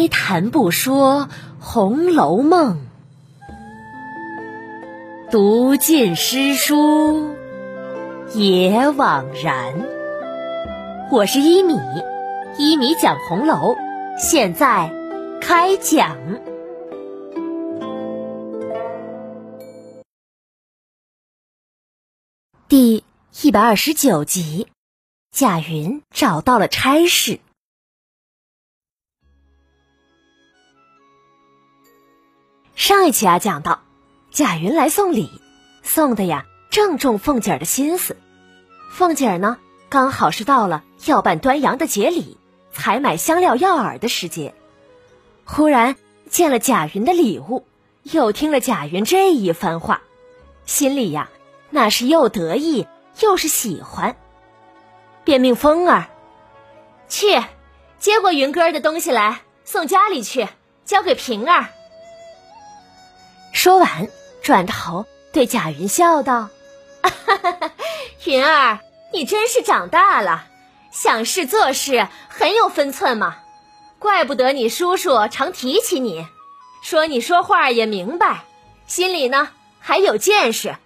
哀谈不说《红楼梦》，读尽诗书也枉然。我是一米，一米讲红楼，现在开讲第一百二十九集。贾云找到了差事。上一期啊，讲到贾云来送礼，送的呀正中凤姐儿的心思。凤姐儿呢，刚好是到了要办端阳的节礼、采买香料药饵的时节，忽然见了贾云的礼物，又听了贾云这一番话，心里呀那是又得意又是喜欢，便命凤儿去接过云哥的东西来，送家里去，交给平儿。说完，转头对贾云笑道：“ 云儿，你真是长大了，想事做事很有分寸嘛。怪不得你叔叔常提起你，说你说话也明白，心里呢还有见识。”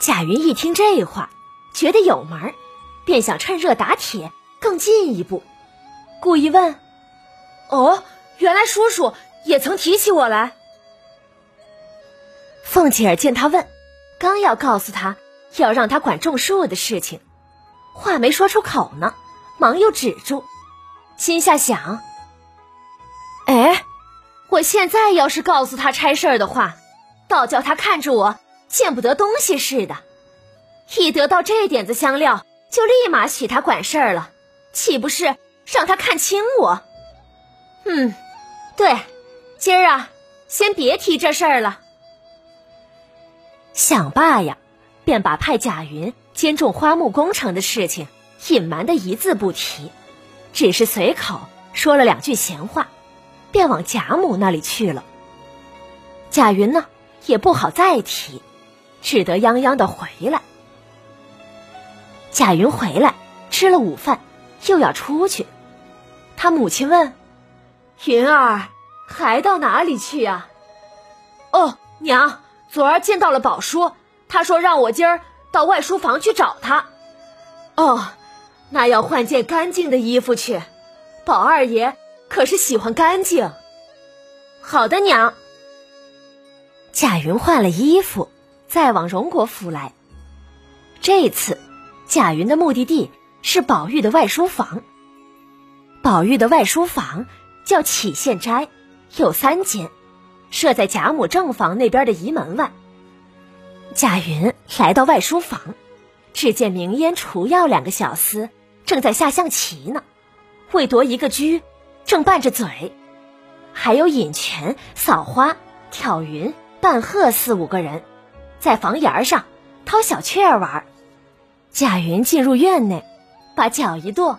贾云一听这话，觉得有门便想趁热打铁，更进一步，故意问：“哦，原来叔叔也曾提起我来？”凤姐儿见他问，刚要告诉他要让他管种树的事情，话没说出口呢，忙又止住，心下想：哎，我现在要是告诉他差事儿的话，倒叫他看着我见不得东西似的。一得到这点子香料，就立马许他管事儿了，岂不是让他看清我？嗯，对，今儿啊，先别提这事儿了。想罢呀，便把派贾云监种花木工程的事情隐瞒的一字不提，只是随口说了两句闲话，便往贾母那里去了。贾云呢，也不好再提，只得泱泱的回来。贾云回来吃了午饭，又要出去，他母亲问：“云儿还到哪里去呀？”“哦，娘。”昨儿见到了宝叔，他说让我今儿到外书房去找他。哦，那要换件干净的衣服去。宝二爷可是喜欢干净。好的，娘。贾云换了衣服，再往荣国府来。这次，贾云的目的地是宝玉的外书房。宝玉的外书房叫启宪斋，有三间。设在贾母正房那边的仪门外。贾云来到外书房，只见明烟、除药两个小厮正在下象棋呢，为夺一个车，正拌着嘴；还有尹泉、扫花、挑云、半鹤四五个人，在房檐上掏小雀儿玩。贾云进入院内，把脚一跺：“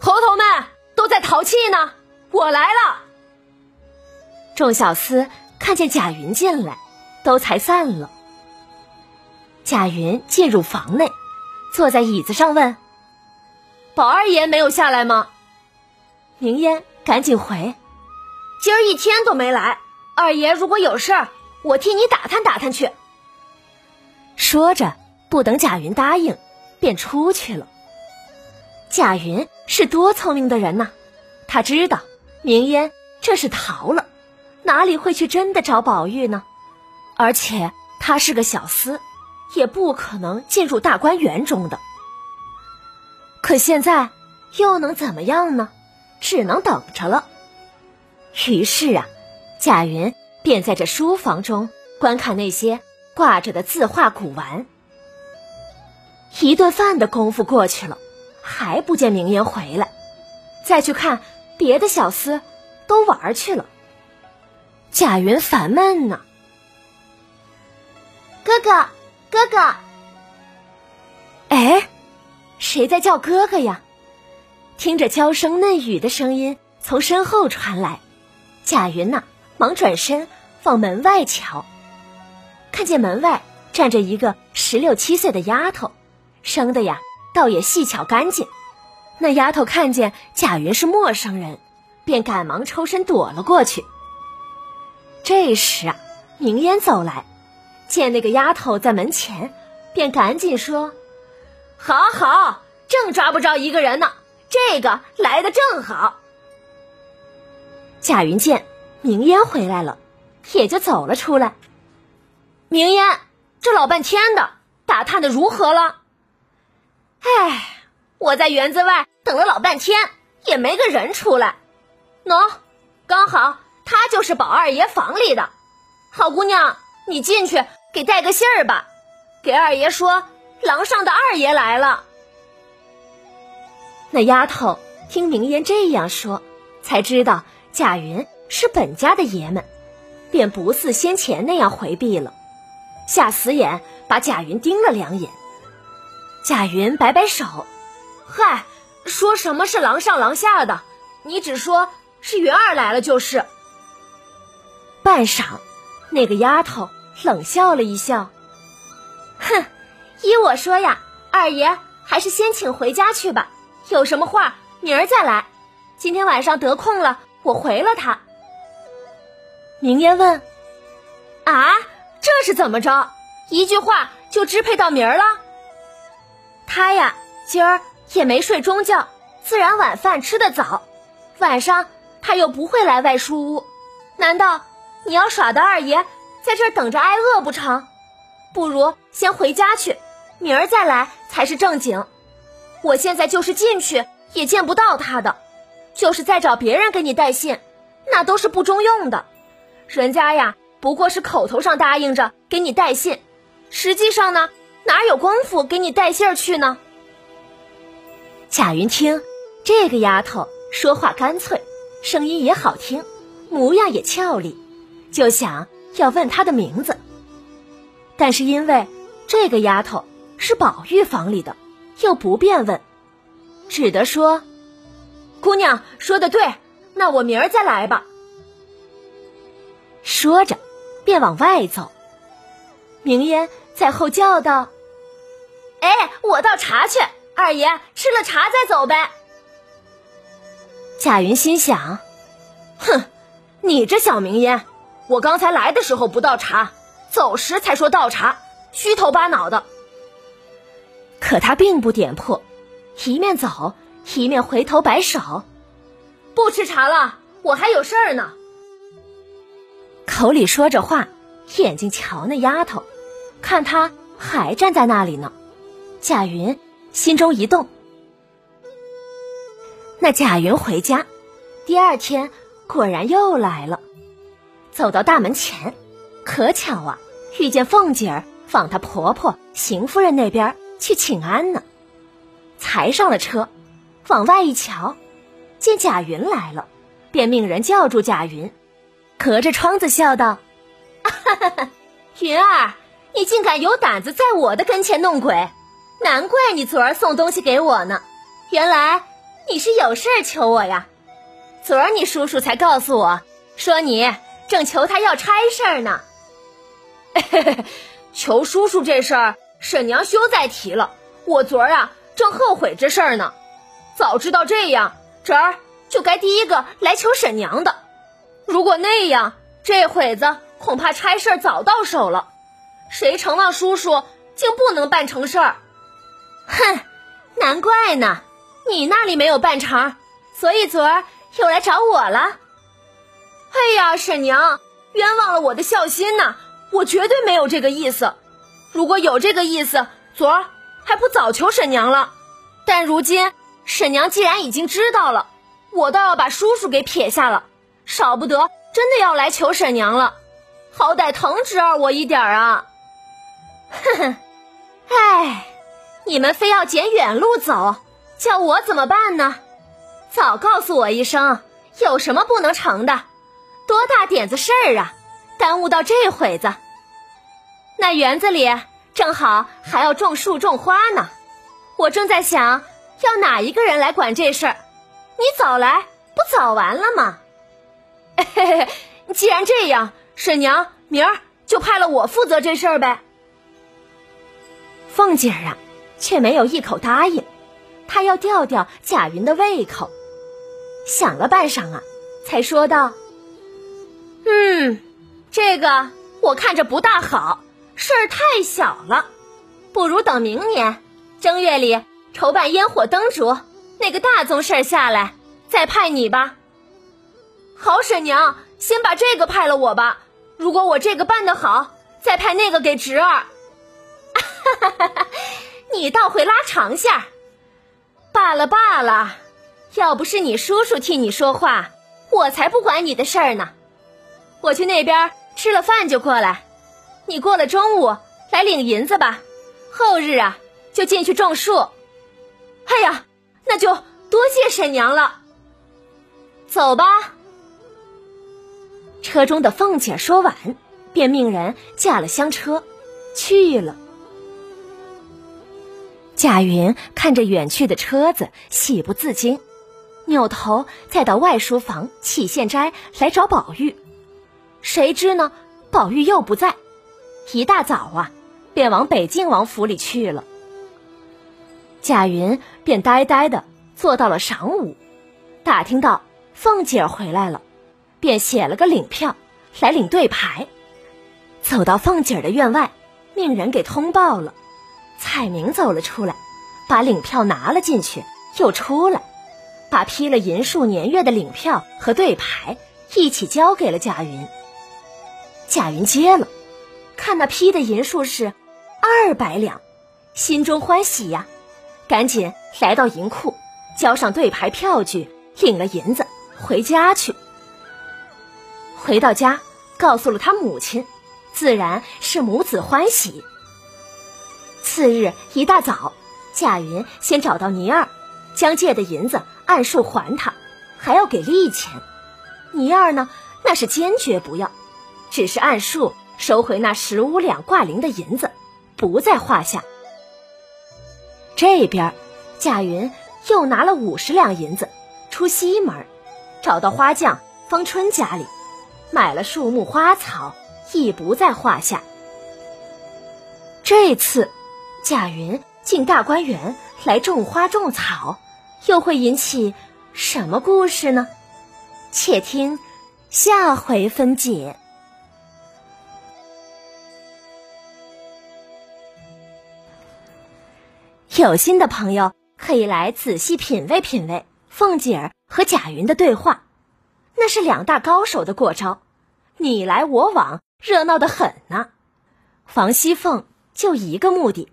猴头们都在淘气呢，我来了。”众小厮看见贾云进来，都才散了。贾云进入房内，坐在椅子上问：“宝二爷没有下来吗？”明烟赶紧回：“今儿一天都没来。二爷如果有事儿，我替你打探打探去。”说着，不等贾云答应，便出去了。贾云是多聪明的人呐，他知道明烟这是逃了。哪里会去真的找宝玉呢？而且他是个小厮，也不可能进入大观园中的。可现在又能怎么样呢？只能等着了。于是啊，贾云便在这书房中观看那些挂着的字画古玩。一顿饭的功夫过去了，还不见明烟回来。再去看别的小厮，都玩去了。贾云烦闷呢，哥哥，哥哥，哎，谁在叫哥哥呀？听着娇声嫩语的声音从身后传来，贾云呐，忙转身往门外瞧，看见门外站着一个十六七岁的丫头，生的呀，倒也细巧干净。那丫头看见贾云是陌生人，便赶忙抽身躲了过去。这时啊，明烟走来，见那个丫头在门前，便赶紧说：“好好，正抓不着一个人呢，这个来的正好。”贾云见明烟回来了，也就走了出来。明烟，这老半天的，打探的如何了？哎，我在园子外等了老半天，也没个人出来。喏，刚好他就是宝二爷房里的。好姑娘，你进去给带个信儿吧，给二爷说廊上的二爷来了。那丫头听明烟这样说，才知道贾云是本家的爷们，便不似先前那样回避了，下死眼把贾云盯了两眼。贾云摆摆手：“嗨，说什么是廊上廊下的，你只说是云儿来了就是。”半晌，那个丫头冷笑了一笑：“哼，依我说呀，二爷还是先请回家去吧。有什么话明儿再来。今天晚上得空了，我回了他。”明烟问：“啊，这是怎么着？一句话就支配到明儿了？”他呀，今儿也没睡中觉，自然晚饭吃得早。晚上他又不会来外书屋，难道你要耍的二爷在这儿等着挨饿不成？不如先回家去，明儿再来才是正经。我现在就是进去也见不到他的，就是再找别人给你带信，那都是不中用的。人家呀，不过是口头上答应着给你带信，实际上呢。哪有功夫给你带信儿去呢？贾云听这个丫头说话干脆，声音也好听，模样也俏丽，就想要问她的名字。但是因为这个丫头是宝玉房里的，又不便问，只得说：“姑娘说的对，那我明儿再来吧。”说着，便往外走。明烟在后叫道。哎，我倒茶去，二爷吃了茶再走呗。贾云心想：哼，你这小明烟，我刚才来的时候不倒茶，走时才说倒茶，虚头巴脑的。可他并不点破，一面走一面回头摆手：“不吃茶了，我还有事儿呢。”口里说着话，眼睛瞧那丫头，看她还站在那里呢。贾云心中一动，那贾云回家，第二天果然又来了。走到大门前，可巧啊，遇见凤姐儿往她婆婆邢夫人那边去请安呢。才上了车，往外一瞧，见贾云来了，便命人叫住贾云，隔着窗子笑道：“云儿，你竟敢有胆子在我的跟前弄鬼！”难怪你昨儿送东西给我呢，原来你是有事儿求我呀。昨儿你叔叔才告诉我，说你正求他要差事儿呢。求叔叔这事儿，婶娘休再提了。我昨儿啊正后悔这事儿呢，早知道这样，侄儿就该第一个来求婶娘的。如果那样，这会子恐怕差事儿早到手了。谁成望叔叔竟不能办成事儿？哼，难怪呢，你那里没有办成，所以昨儿又来找我了。哎呀，婶娘，冤枉了我的孝心呐！我绝对没有这个意思。如果有这个意思，昨儿还不早求婶娘了。但如今婶娘既然已经知道了，我倒要把叔叔给撇下了，少不得真的要来求婶娘了。好歹疼侄儿我一点啊！哼哼，唉。你们非要捡远路走，叫我怎么办呢？早告诉我一声，有什么不能成的？多大点子事儿啊！耽误到这会子。那园子里正好还要种树种花呢，我正在想要哪一个人来管这事儿。你早来不早完了吗？嘿嘿，既然这样，婶娘明儿就派了我负责这事儿呗。凤姐儿啊！却没有一口答应，她要吊吊贾云的胃口。想了半晌啊，才说道：“嗯，这个我看着不大好，事儿太小了，不如等明年正月里筹办烟火灯烛那个大宗事儿下来，再派你吧。”好，婶娘，先把这个派了我吧。如果我这个办得好，再派那个给侄儿。哈哈哈哈你倒会拉长线儿。罢了罢了，要不是你叔叔替你说话，我才不管你的事儿呢。我去那边吃了饭就过来，你过了中午来领银子吧。后日啊，就进去种树。哎呀，那就多谢婶娘了。走吧。车中的凤姐说完，便命人驾了香车去了。贾云看着远去的车子，喜不自禁，扭头再到外书房起县斋来找宝玉。谁知呢，宝玉又不在，一大早啊，便往北静王府里去了。贾云便呆呆的坐到了晌午，打听到凤姐回来了。便写了个领票来领对牌，走到凤姐儿的院外，命人给通报了。彩明走了出来，把领票拿了进去，又出来，把批了银数年月的领票和对牌一起交给了贾云。贾云接了，看那批的银数是二百两，心中欢喜呀，赶紧来到银库，交上对牌票据，领了银子回家去。回到家，告诉了他母亲，自然是母子欢喜。次日一大早，贾云先找到倪二，将借的银子按数还他，还要给利钱。倪二呢，那是坚决不要，只是按数收回那十五两挂零的银子，不在话下。这边，贾云又拿了五十两银子，出西门，找到花匠方春家里。买了树木花草，亦不在话下。这次贾云进大观园来种花种草，又会引起什么故事呢？且听下回分解。有心的朋友可以来仔细品味品味凤姐儿和贾云的对话，那是两大高手的过招。你来我往，热闹的很呢。王熙凤就一个目的，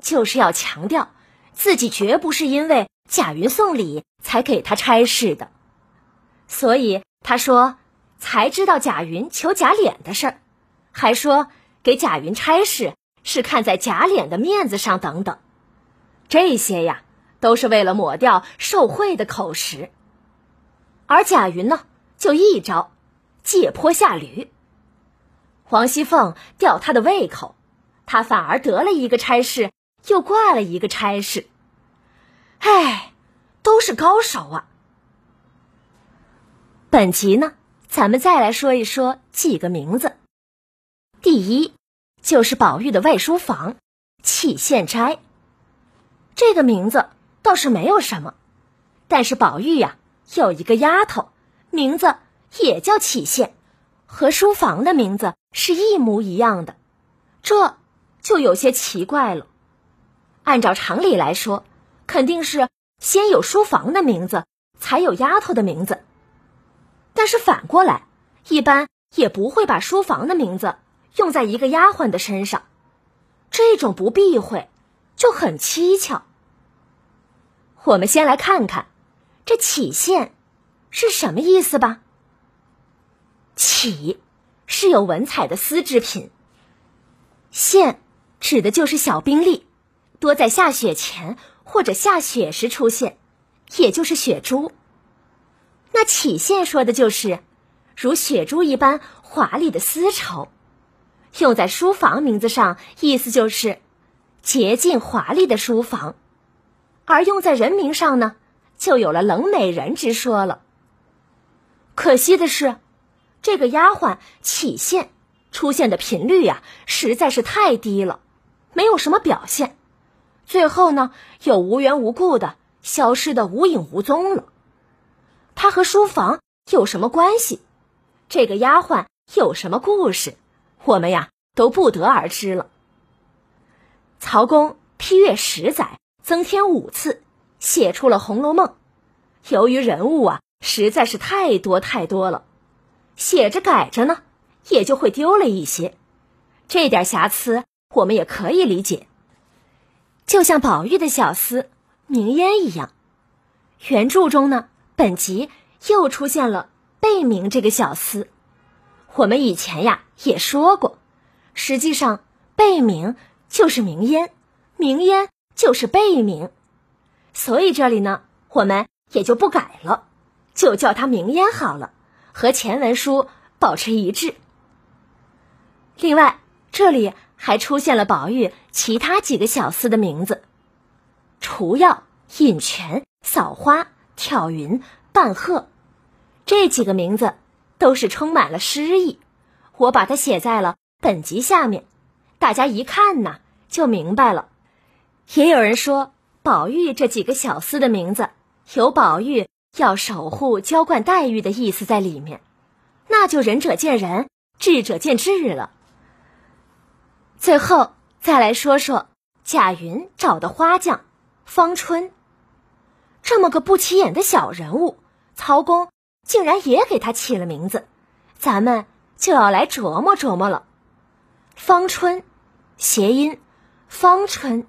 就是要强调自己绝不是因为贾云送礼才给他差事的。所以他说才知道贾云求贾琏的事儿，还说给贾云差事是看在贾琏的面子上等等。这些呀，都是为了抹掉受贿的口实。而贾云呢，就一招。借坡下驴，王熙凤吊他的胃口，他反而得了一个差事，又挂了一个差事。唉，都是高手啊！本集呢，咱们再来说一说几个名字。第一，就是宝玉的外书房启县斋。这个名字倒是没有什么，但是宝玉呀，有一个丫头，名字。也叫启县，和书房的名字是一模一样的，这就有些奇怪了。按照常理来说，肯定是先有书房的名字，才有丫头的名字。但是反过来，一般也不会把书房的名字用在一个丫鬟的身上，这种不避讳就很蹊跷。我们先来看看这启县是什么意思吧。起是有文采的丝织品，线指的就是小冰粒，多在下雪前或者下雪时出现，也就是雪珠。那起线说的就是如雪珠一般华丽的丝绸，用在书房名字上，意思就是洁净华丽的书房；而用在人名上呢，就有了冷美人之说了。可惜的是。这个丫鬟起现出现的频率呀，实在是太低了，没有什么表现，最后呢，又无缘无故的消失的无影无踪了。她和书房有什么关系？这个丫鬟有什么故事？我们呀都不得而知了。曹公批阅十载，增添五次，写出了《红楼梦》。由于人物啊实在是太多太多了，写着改着呢，也就会丢了一些。这点瑕疵我们也可以理解。就像宝玉的小厮明烟一样，原著中呢，本集又出现了贝明这个小厮。我们以前呀也说过，实际上贝明就是名烟，名烟就是贝名，所以这里呢，我们也就不改了，就叫它名烟好了，和前文书保持一致。另外，这里还出现了宝玉其他几个小厮的名字：除药、饮泉、扫花、挑云、半鹤，这几个名字。都是充满了诗意，我把它写在了本集下面，大家一看呢就明白了。也有人说，宝玉这几个小厮的名字有宝玉要守护娇惯黛玉的意思在里面，那就仁者见仁，智者见智了。最后再来说说贾云找的花匠方春，这么个不起眼的小人物，曹公。竟然也给他起了名字，咱们就要来琢磨琢磨了。方春，谐音“芳春”，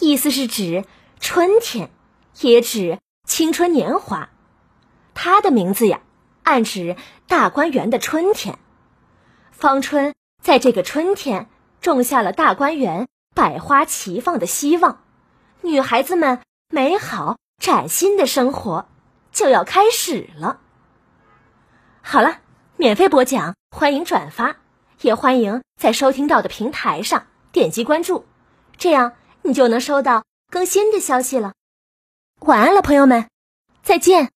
意思是指春天，也指青春年华。他的名字呀，暗指大观园的春天。芳春在这个春天种下了大观园百花齐放的希望，女孩子们美好崭新的生活就要开始了。好了，免费播讲，欢迎转发，也欢迎在收听到的平台上点击关注，这样你就能收到更新的消息了。晚安了，朋友们，再见。